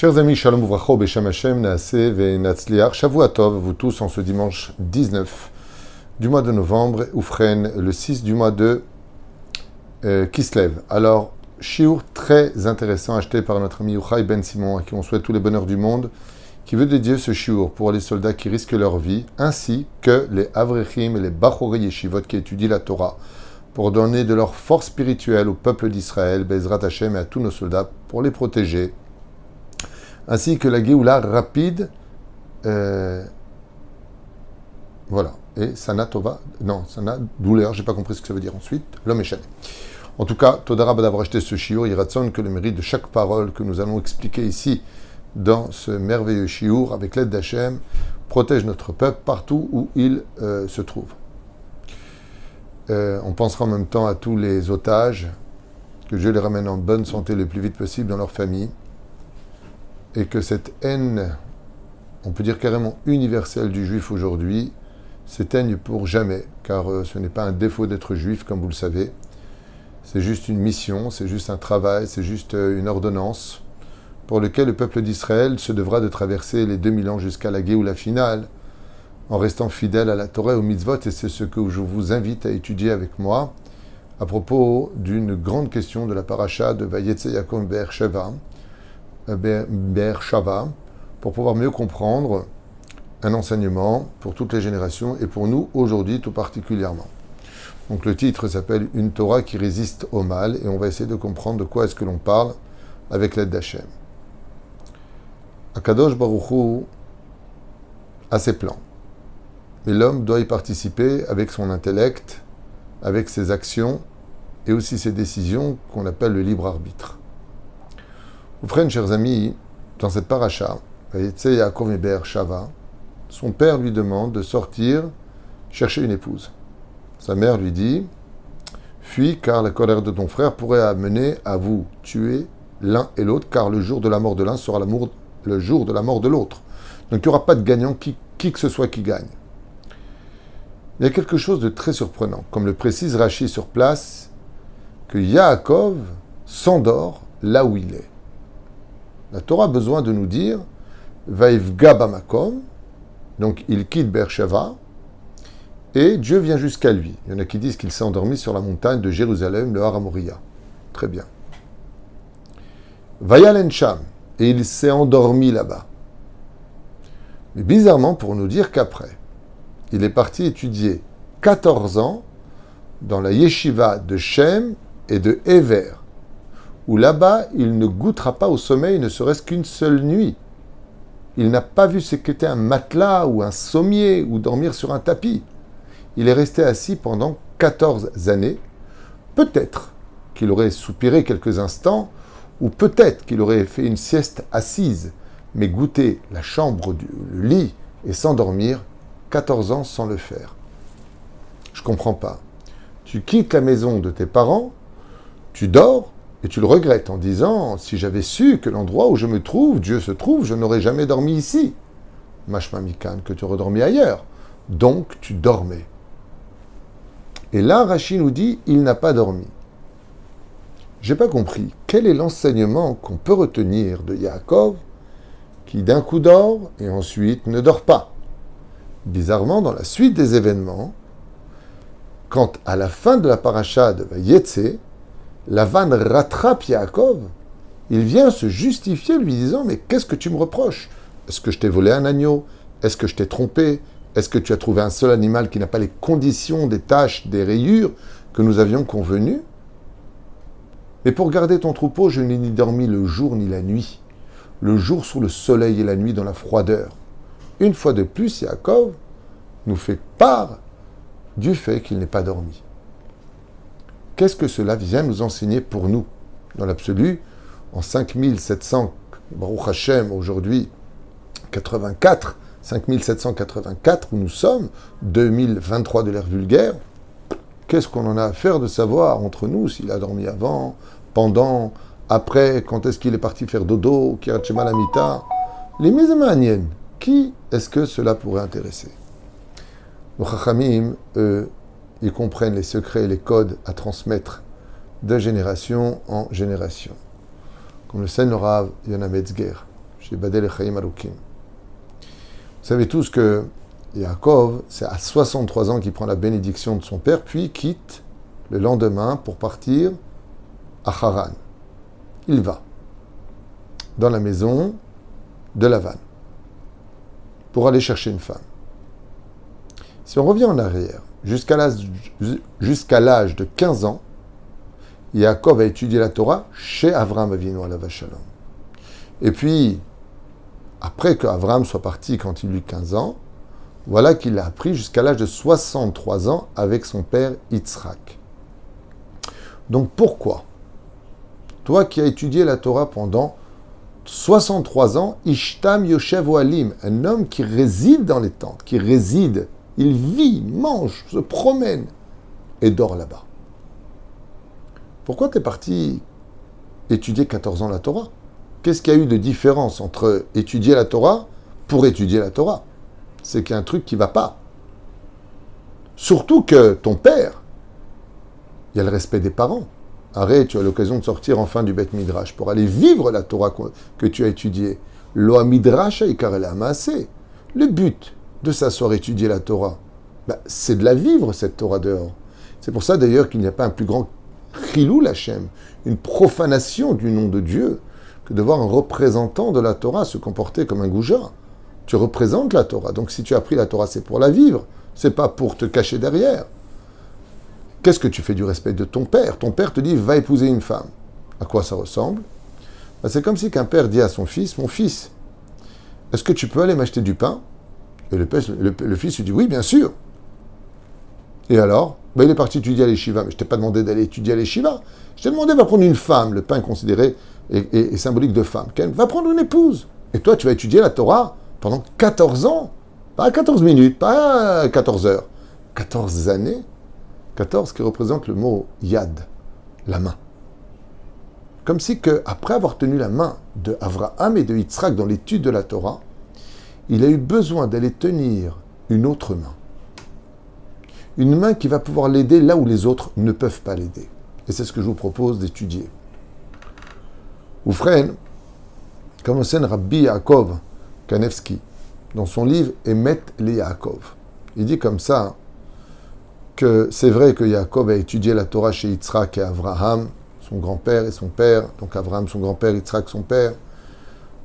Chers amis, Shalom Uvracho, Beshem Hashem, Naase Ve'natzliach, Shavuatov, vous tous en ce dimanche 19 du mois de novembre, Oufren, le 6 du mois de euh, Kislev. Alors, Shiur très intéressant acheté par notre ami Uchai Ben Simon, à qui on souhaite tous les bonheurs du monde, qui veut dédier ce Shiur pour les soldats qui risquent leur vie, ainsi que les Avrechim et les Bachori Yeshivot qui étudient la Torah, pour donner de leur force spirituelle au peuple d'Israël, Bezrat Hashem et à tous nos soldats, pour les protéger, ainsi que la Géoula rapide, euh, voilà, et Sana Tova, non, Sana douleur, j'ai pas compris ce que ça veut dire ensuite, l'homme est En tout cas, Todara d'avoir acheté ce shiur, il ratson que le mérite de chaque parole que nous allons expliquer ici dans ce merveilleux shiur avec l'aide d'Hachem protège notre peuple partout où il euh, se trouve. Euh, on pensera en même temps à tous les otages, que Dieu les ramène en bonne santé le plus vite possible dans leur famille, et que cette haine, on peut dire carrément universelle du juif aujourd'hui, s'éteigne pour jamais, car euh, ce n'est pas un défaut d'être juif, comme vous le savez. C'est juste une mission, c'est juste un travail, c'est juste euh, une ordonnance pour lequel le peuple d'Israël se devra de traverser les 2000 ans jusqu'à la la finale, en restant fidèle à la Torah et au mitzvot, et c'est ce que je vous invite à étudier avec moi à propos d'une grande question de la paracha de Vayetse Yaakov Sheva, Ber Shava, pour pouvoir mieux comprendre un enseignement pour toutes les générations et pour nous aujourd'hui tout particulièrement. Donc le titre s'appelle Une Torah qui résiste au mal et on va essayer de comprendre de quoi est-ce que l'on parle avec l'aide d'Hachem. Akadosh Baruchou a ses plans, mais l'homme doit y participer avec son intellect, avec ses actions et aussi ses décisions qu'on appelle le libre arbitre. Vous frères, chers amis, dans cette paracha, Yaakov Shava, son père lui demande de sortir chercher une épouse. Sa mère lui dit Fuis, car la colère de ton frère pourrait amener à vous tuer l'un et l'autre, car le jour de la mort de l'un sera le jour de la mort de l'autre. Donc il n'y aura pas de gagnant, qui, qui que ce soit qui gagne. Il y a quelque chose de très surprenant, comme le précise Rachi sur place, que Yaakov s'endort là où il est. La Torah a besoin de nous dire Vaivga Bamakom, donc il quitte Beersheba et Dieu vient jusqu'à lui. Il y en a qui disent qu'il s'est endormi sur la montagne de Jérusalem, le Haramoria. Très bien. Vayal Sham et il s'est endormi là-bas. Mais bizarrement, pour nous dire qu'après, il est parti étudier 14 ans dans la yeshiva de Shem et de Ever, où là-bas, il ne goûtera pas au sommeil ne serait-ce qu'une seule nuit. Il n'a pas vu ce qu'était un matelas ou un sommier ou dormir sur un tapis. Il est resté assis pendant 14 années. Peut-être qu'il aurait soupiré quelques instants, ou peut-être qu'il aurait fait une sieste assise, mais goûter la chambre, le lit et s'endormir, 14 ans sans le faire. Je comprends pas. Tu quittes la maison de tes parents, tu dors, et tu le regrettes en disant Si j'avais su que l'endroit où je me trouve, Dieu se trouve, je n'aurais jamais dormi ici. Mashma Mikan, que tu aurais dormi ailleurs. Donc tu dormais. Et là, Rachid nous dit Il n'a pas dormi. J'ai pas compris. Quel est l'enseignement qu'on peut retenir de Yaakov qui d'un coup dort et ensuite ne dort pas? Bizarrement, dans la suite des événements, quand à la fin de la paracha de Vayetse, vanne rattrape Yaakov, il vient se justifier lui disant Mais qu'est-ce que tu me reproches? Est-ce que je t'ai volé un agneau? Est-ce que je t'ai trompé? Est-ce que tu as trouvé un seul animal qui n'a pas les conditions des taches, des rayures que nous avions convenues? Mais pour garder ton troupeau, je n'ai ni dormi le jour ni la nuit. Le jour sous le soleil et la nuit dans la froideur. Une fois de plus, Yaakov nous fait part du fait qu'il n'est pas dormi. Qu'est-ce que cela vient nous enseigner pour nous Dans l'absolu, en 5700, Baruch Hashem, aujourd'hui, 84, 5784 où nous sommes, 2023 de l'ère vulgaire, qu'est-ce qu'on en a à faire de savoir entre nous s'il a dormi avant, pendant, après, quand est-ce qu'il est parti faire dodo, Lamita? Les mises qui est-ce que cela pourrait intéresser? Nos Chachamim, ils comprennent les secrets et les codes à transmettre de génération en génération. Comme le Seine Rav Yona Metzger, Chez Badel et Chaim Alukim. Vous savez tous que Yaakov, c'est à 63 ans qu'il prend la bénédiction de son père, puis quitte le lendemain pour partir à Haran. Il va dans la maison de Lavan pour aller chercher une femme. Si on revient en arrière, jusqu'à l'âge de 15 ans, Yaakov a étudié la Torah chez Avram Avinu à. Et puis, après que Avram soit parti quand il eut 15 ans, voilà qu'il l'a appris jusqu'à l'âge de 63 ans avec son père Yitzhak. Donc pourquoi Toi qui as étudié la Torah pendant 63 ans, Ishtam Yoshev Alim, un homme qui réside dans les tentes, qui réside, il vit, mange, se promène et dort là-bas. Pourquoi tu es parti étudier 14 ans la Torah? Qu'est-ce qu'il y a eu de différence entre étudier la Torah pour étudier la Torah? C'est qu'il y a un truc qui ne va pas. Surtout que ton père, il y a le respect des parents. Arrête, tu as l'occasion de sortir enfin du Beth Midrash pour aller vivre la Torah que tu as étudiée. Loa Midrash Le but de s'asseoir étudier la Torah, bah, c'est de la vivre, cette Torah dehors. C'est pour ça d'ailleurs qu'il n'y a pas un plus grand Chilou Lachem, une profanation du nom de Dieu, que de voir un représentant de la Torah se comporter comme un goujat. Tu représentes la Torah. Donc si tu as pris la Torah, c'est pour la vivre, c'est pas pour te cacher derrière. Qu'est-ce que tu fais du respect de ton père? Ton père te dit va épouser une femme. À quoi ça ressemble? Ben, C'est comme si qu'un père dit à son fils Mon fils, est-ce que tu peux aller m'acheter du pain? Et le, fils lui dit Oui, bien sûr. Et alors ben, Il est parti étudier à l'Eshiva. Mais je t'ai pas demandé d'aller étudier à l'Eshiva. Je t'ai demandé, va prendre une femme. Le pain considéré est, symbolique de femme. Va prendre une épouse. Et toi, tu vas étudier la Torah pendant 14 ans. Pas 14 minutes, pas 14 heures. 14 années. 14 qui représente le mot yad, la main. Comme si que, après avoir tenu la main de Avraham et de Yitzhak dans l'étude de la Torah, il a eu besoin d'aller tenir une autre main. Une main qui va pouvoir l'aider là où les autres ne peuvent pas l'aider. Et c'est ce que je vous propose d'étudier. Oufren, comme enseigne Rabbi Yaakov Kanevski, dans son livre Emet le Yaakov. Il dit comme ça que c'est vrai que Yaakov a étudié la Torah chez Yitzhak et Abraham, son grand-père et son père, donc Abraham son grand-père, Yitzhak son père.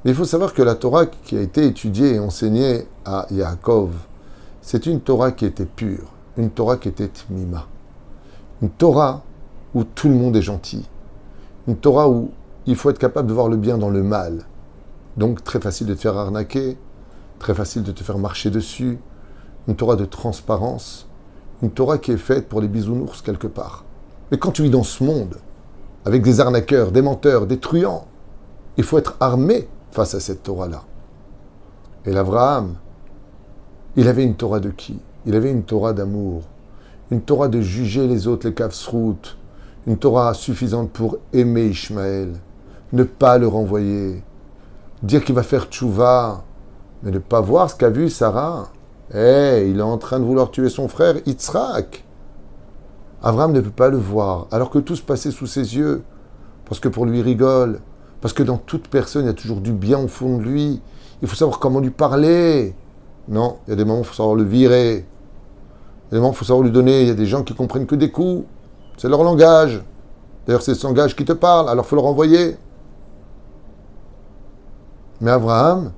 Mais il faut savoir que la Torah qui a été étudiée et enseignée à Yaakov, c'est une Torah qui était pure une Torah qui était mima. Une Torah où tout le monde est gentil. Une Torah où il faut être capable de voir le bien dans le mal. Donc très facile de te faire arnaquer, très facile de te faire marcher dessus. Une Torah de transparence. Une Torah qui est faite pour les bisounours quelque part. Mais quand tu vis dans ce monde, avec des arnaqueurs, des menteurs, des truands, il faut être armé face à cette Torah-là. Et l'Abraham, il avait une Torah de qui? Il avait une Torah d'amour, une Torah de juger les autres, les kafsrout, une Torah suffisante pour aimer Ishmaël, ne pas le renvoyer, dire qu'il va faire tchouva, mais ne pas voir ce qu'a vu Sarah. Eh, il est en train de vouloir tuer son frère Yitzhak. Avram ne peut pas le voir, alors que tout se passait sous ses yeux, parce que pour lui rigole, parce que dans toute personne, il y a toujours du bien au fond de lui. Il faut savoir comment lui parler. Non, il y a des moments où il faut savoir le virer. Évidemment, il faut savoir lui donner. Il y a des gens qui comprennent que des coups. C'est leur langage. D'ailleurs, c'est ce langage qui te parle, alors il faut le renvoyer. Mais Abraham,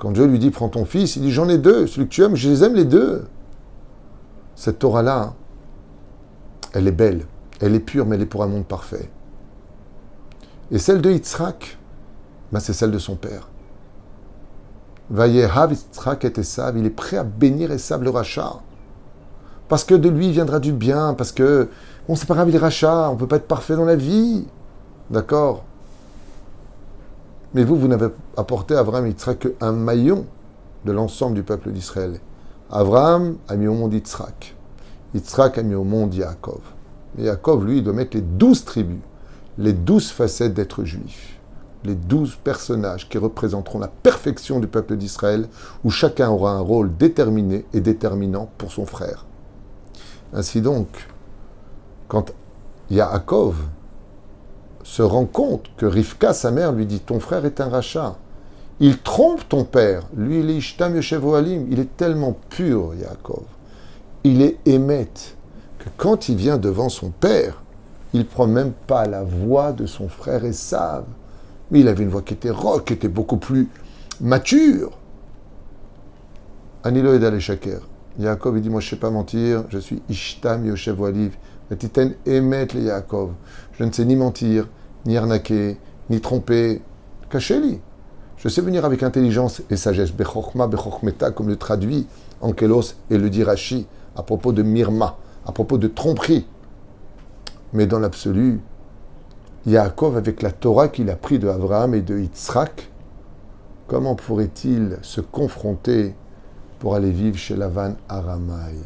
quand Dieu lui dit prends ton fils, il dit j'en ai deux, celui que tu aimes, je les aime les deux. Cette Torah-là, elle est belle, elle est pure, mais elle est pour un monde parfait. Et celle de Yitzhak, ben c'est celle de son père. Vayehav Yitzhak et Esav, il est prêt à bénir Esav le rachat parce que de lui viendra du bien, parce que, bon, c'est pas grave, il rachat, on peut pas être parfait dans la vie. D'accord? Mais vous, vous n'avez apporté à Abraham Yitzhak qu'un maillon de l'ensemble du peuple d'Israël. Abraham a mis au monde Yitzhak. Yitzhak a mis au monde Yaakov. Mais Yaakov, lui, doit mettre les douze tribus, les douze facettes d'être juif, les douze personnages qui représenteront la perfection du peuple d'Israël, où chacun aura un rôle déterminé et déterminant pour son frère. Ainsi donc, quand Yaakov se rend compte que Rivka, sa mère, lui dit Ton frère est un rachat, Il trompe ton père. Lui, il est Ishtam. Il est tellement pur, Yaakov. Il est émette que quand il vient devant son père, il prend même pas la voix de son frère Esav. Mais il avait une voix qui était rock, qui était beaucoup plus mature. Anilo Edal Shaker. Yaakov, il dit Moi, je ne sais pas mentir, je suis Ishtam Yoshev Waliv. Titen émet les Yaakov. Je ne sais ni mentir, ni arnaquer, ni tromper. Cachez-les. Je sais venir avec intelligence et sagesse. Bechokma, Bechokmeta, comme le traduit Ankelos et le dit Rashi à propos de Mirma, à propos de tromperie. Mais dans l'absolu, Yaakov, avec la Torah qu'il a pris de Abraham et de Yitzhak, comment pourrait-il se confronter pour aller vivre chez Lavan Aramai?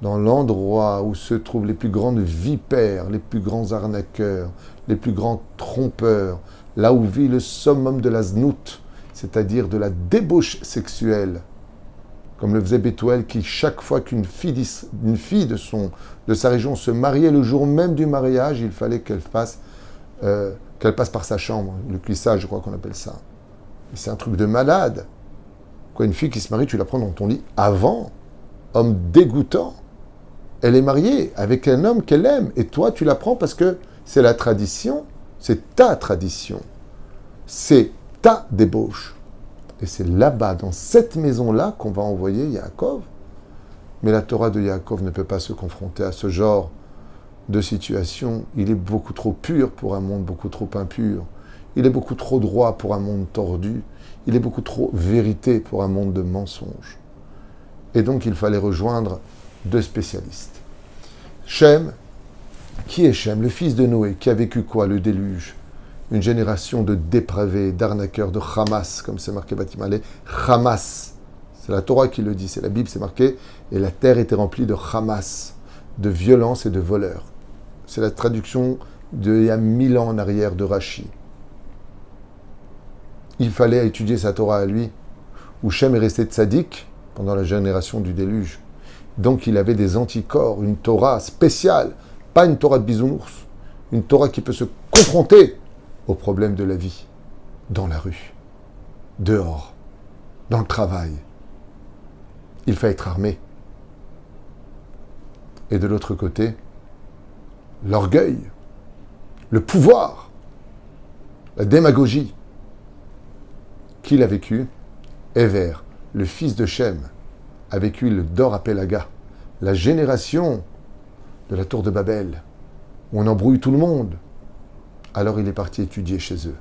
Dans l'endroit où se trouvent les plus grandes vipères, les plus grands arnaqueurs, les plus grands trompeurs, là où vit le summum de la znout, c'est-à-dire de la débauche sexuelle, comme le faisait Bethuel, qui chaque fois qu'une fille, de, sa région se mariait le jour même du mariage, il fallait qu'elle euh, qu'elle passe par sa chambre, le cuissage, je crois qu'on appelle ça. C'est un truc de malade. Quoi, une fille qui se marie, tu la prends dans ton lit avant, homme dégoûtant. Elle est mariée avec un homme qu'elle aime, et toi, tu la prends parce que c'est la tradition, c'est ta tradition, c'est ta débauche. Et c'est là-bas, dans cette maison-là, qu'on va envoyer Yaakov. Mais la Torah de Yaakov ne peut pas se confronter à ce genre de situation. Il est beaucoup trop pur pour un monde beaucoup trop impur. Il est beaucoup trop droit pour un monde tordu. Il est beaucoup trop vérité pour un monde de mensonges. Et donc il fallait rejoindre deux spécialistes. Shem, qui est Shem, le fils de Noé, qui a vécu quoi Le déluge? Une génération de dépravés, d'arnaqueurs, de Hamas, comme c'est marqué Batimale. Hamas, c'est la Torah qui le dit, c'est la Bible, c'est marqué. Et la terre était remplie de Hamas, de violence et de voleurs. C'est la traduction d'il y a mille ans en arrière de Rashi. Il fallait étudier sa Torah à lui, où est resté tzaddik pendant la génération du déluge. Donc il avait des anticorps, une Torah spéciale, pas une Torah de bisounours, une Torah qui peut se confronter aux problèmes de la vie, dans la rue, dehors, dans le travail. Il faut être armé. Et de l'autre côté, l'orgueil, le pouvoir, la démagogie qu'il a vécu, Ever, le fils de Shem, a vécu le Dor à Pelaga, la génération de la tour de Babel, où on embrouille tout le monde, alors il est parti étudier chez eux.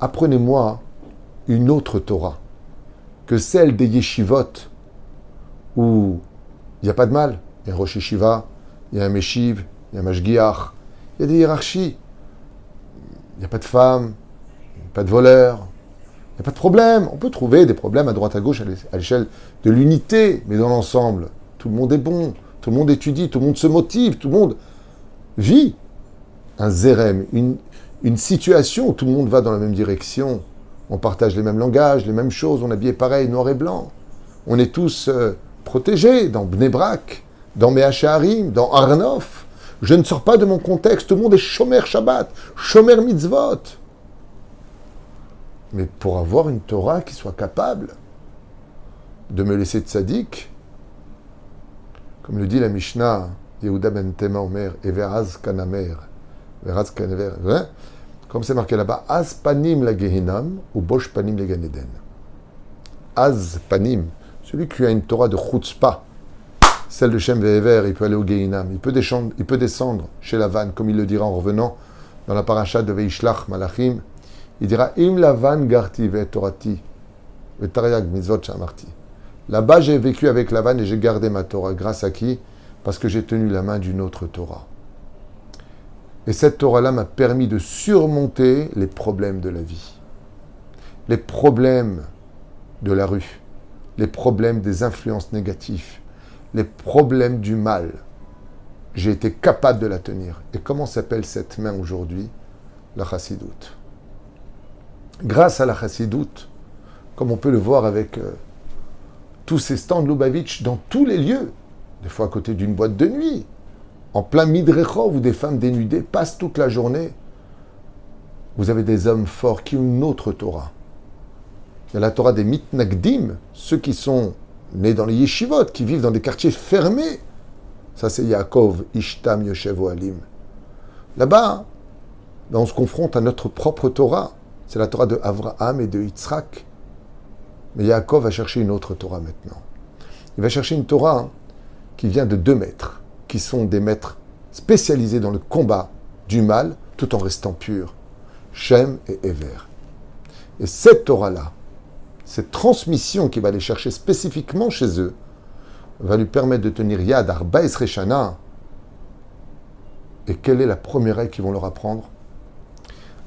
Apprenez-moi une autre Torah que celle des yeshivot où il n'y a pas de mal. Il y a un Rosh Yeshiva, il y a un Meshiv, il y a un Mashgiach, il y a des hiérarchies. Il n'y a pas de femmes, pas de voleurs, il n'y a pas de problème. On peut trouver des problèmes à droite à gauche à l'échelle de l'unité, mais dans l'ensemble, tout le monde est bon, tout le monde étudie, tout le monde se motive, tout le monde vit un zérem, une, situation où tout le monde va dans la même direction. On partage les mêmes langages, les mêmes choses, on est habillé pareil, noir et blanc. On est tous euh, protégés dans Bnebrak, dans Mehacharim, dans Arnof. Je ne sors pas de mon contexte, tout le monde est Shomer Shabbat, Shomer Mitzvot. Mais pour avoir une Torah qui soit capable de me laisser tzaddik, comme le dit la Mishnah, Yehuda ben Tema Omer, Everaz Kanamer? Comme c'est marqué là-bas, Az panim la Gehinam ou Bosh panim la Ganeden. Az panim, celui qui a une Torah de chutzpah, celle de Shem Ve'ever, il peut aller au Gehinam, il peut, descendre, il peut descendre chez Lavan, comme il le dira en revenant dans la paracha de Veishlach Malachim. Il dira Im Lavan garti ve Torati, ve Tariag mizot shamarti. Là-bas, j'ai vécu avec Lavan et j'ai gardé ma Torah. Grâce à qui? Parce que j'ai tenu la main d'une autre Torah. Et cette Torah-là m'a permis de surmonter les problèmes de la vie, les problèmes de la rue, les problèmes des influences négatives, les problèmes du mal. J'ai été capable de la tenir. Et comment s'appelle cette main aujourd'hui? La chassidoute. Grâce à la chassidoute, comme on peut le voir avec euh, tous ces stands Lubavitch dans tous les lieux, des fois à côté d'une boîte de nuit, en plein Midrechov où des femmes dénudées passent toute la journée, vous avez des hommes forts qui ont une autre Torah. Il y a la Torah des mitnagdim, ceux qui sont nés dans les yeshivot, qui vivent dans des quartiers fermés. Ça, c'est Yaakov, Ishtam, Yoshev, Alim. Là-bas, ben, on se confronte à notre propre Torah. C'est la Torah de Avraham et de Yitzhak. Mais Yaakov va chercher une autre Torah maintenant. Il va chercher une Torah qui vient de deux maîtres, qui sont des maîtres spécialisés dans le combat du mal tout en restant purs. Shem et Ever. Et cette Torah-là, cette transmission qui va aller chercher spécifiquement chez eux, va lui permettre de tenir Yad Arba Reshana. Et quelle est la première règle qu'ils vont leur apprendre?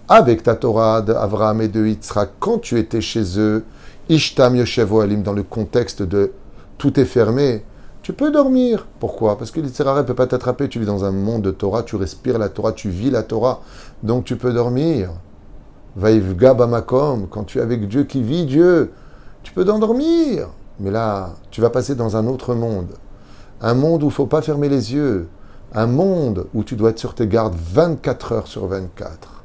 Avec ta Torah d'Avraham et de Yitzhak, quand tu étais chez eux, Ishtam Yoshevo Alim, dans le contexte de tout est fermé, tu peux dormir. Pourquoi? Parce que l'Itzerara ne peut pas t'attraper. Tu vis dans un monde de Torah, tu respires la Torah, tu vis la Torah. Donc tu peux dormir. Vaivga Bamakom, quand tu es avec Dieu qui vit Dieu, tu peux t'endormir. Mais là, tu vas passer dans un autre monde. Un monde où il faut pas fermer les yeux. Un monde où tu dois être sur tes gardes 24 heures sur 24.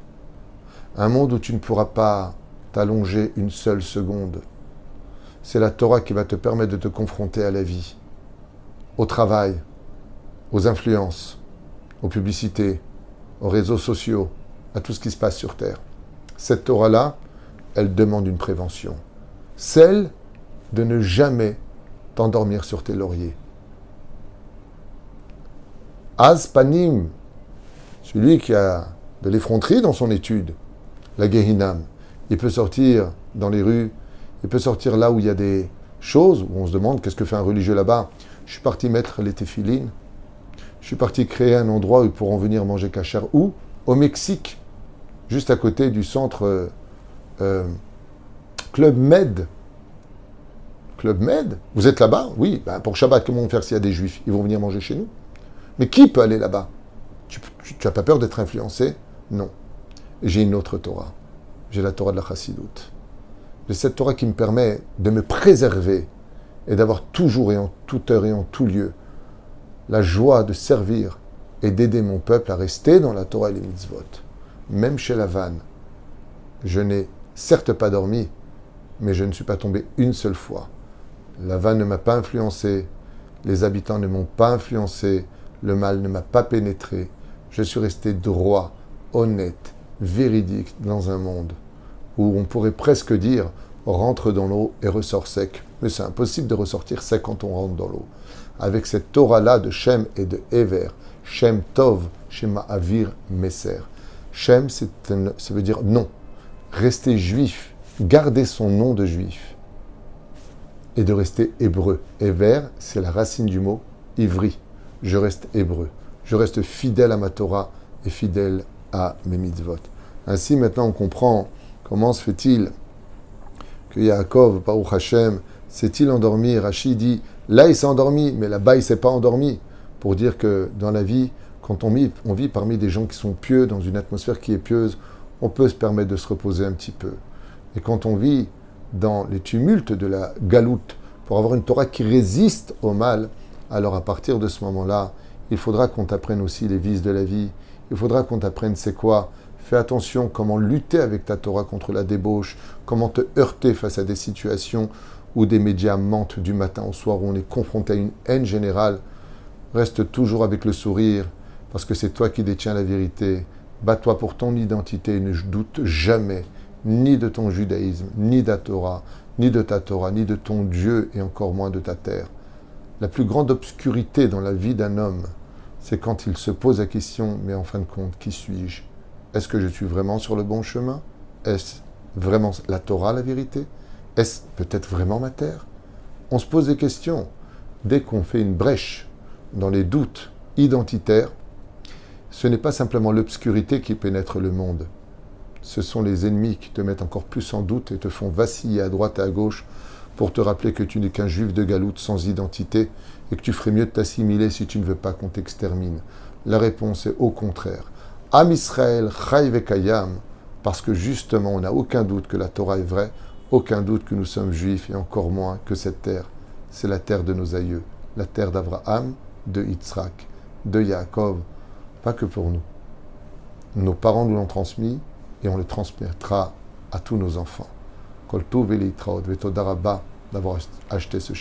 Un monde où tu ne pourras pas t'allonger une seule seconde. C'est la Torah qui va te permettre de te confronter à la vie au travail, aux influences, aux publicités, aux réseaux sociaux, à tout ce qui se passe sur Terre. Cette Torah-là, elle demande une prévention. Celle de ne jamais t'endormir sur tes lauriers. Azpanim, celui qui a de l'effronterie dans son étude, la Gehinam, il peut sortir dans les rues, il peut sortir là où il y a des choses, où on se demande qu'est-ce que fait un religieux là-bas. Je suis parti mettre les téfilines. Je suis parti créer un endroit où ils pourront venir manger cachère. Où Au Mexique, juste à côté du centre euh, euh, Club Med. Club Med? Vous êtes là-bas? Oui. Ben, pour Shabbat, comment faire s'il y a des juifs? Ils vont venir manger chez nous. Mais qui peut aller là-bas? Tu n'as pas peur d'être influencé? Non. J'ai une autre Torah. J'ai la Torah de la Chassidoute. J'ai cette Torah qui me permet de me préserver et d'avoir toujours et en toute heure et en tout lieu la joie de servir et d'aider mon peuple à rester dans la Torah et les mitzvot. Même chez la vanne, je n'ai certes pas dormi, mais je ne suis pas tombé une seule fois. La vanne ne m'a pas influencé, les habitants ne m'ont pas influencé, le mal ne m'a pas pénétré. Je suis resté droit, honnête, véridique dans un monde où on pourrait presque dire rentre dans l'eau et ressort sec. Mais c'est impossible de ressortir sec quand on rentre dans l'eau. Avec cette Torah-là de Shem et de Ever, Shem Tov, Shema Avir Messer. Shem, ça veut dire non. Rester juif, garder son nom de juif. Et de rester hébreu. Ever, c'est la racine du mot ivri. Je reste hébreu. Je reste fidèle à ma Torah et fidèle à mes mitzvot. Ainsi, maintenant, on comprend comment se fait-il que Yaakov, Baruch Hashem, s'est-il endormi? Rachid dit, là il s'est endormi, mais là-bas il s'est pas endormi. Pour dire que dans la vie, quand on vit, on vit parmi des gens qui sont pieux, dans une atmosphère qui est pieuse, on peut se permettre de se reposer un petit peu. Et quand on vit dans les tumultes de la galoute, pour avoir une Torah qui résiste au mal, alors à partir de ce moment-là, il faudra qu'on t'apprenne aussi les vices de la vie. Il faudra qu'on t'apprenne c'est quoi Fais attention comment lutter avec ta Torah contre la débauche, comment te heurter face à des situations où des médias mentent du matin au soir, où on est confronté à une haine générale. Reste toujours avec le sourire, parce que c'est toi qui détiens la vérité. Bats-toi pour ton identité et ne doute jamais ni de ton judaïsme, ni de ta Torah, ni de ta Torah, ni de ton Dieu et encore moins de ta terre. La plus grande obscurité dans la vie d'un homme, c'est quand il se pose la question, mais en fin de compte, qui suis-je? Est-ce que je suis vraiment sur le bon chemin? Est-ce vraiment la Torah la vérité? Est-ce peut-être vraiment ma terre? On se pose des questions. Dès qu'on fait une brèche dans les doutes identitaires, ce n'est pas simplement l'obscurité qui pénètre le monde. Ce sont les ennemis qui te mettent encore plus en doute et te font vaciller à droite et à gauche pour te rappeler que tu n'es qu'un juif de galoute sans identité et que tu ferais mieux de t'assimiler si tu ne veux pas qu'on t'extermine. La réponse est au contraire. Am Israël, Kayam, parce que justement, on n'a aucun doute que la Torah est vraie, aucun doute que nous sommes juifs, et encore moins que cette terre, c'est la terre de nos aïeux, la terre d'Abraham, de Yitzhak, de Yaakov, pas que pour nous. Nos parents nous l'ont transmis, et on le transmettra à tous nos enfants. D'avoir acheté ce.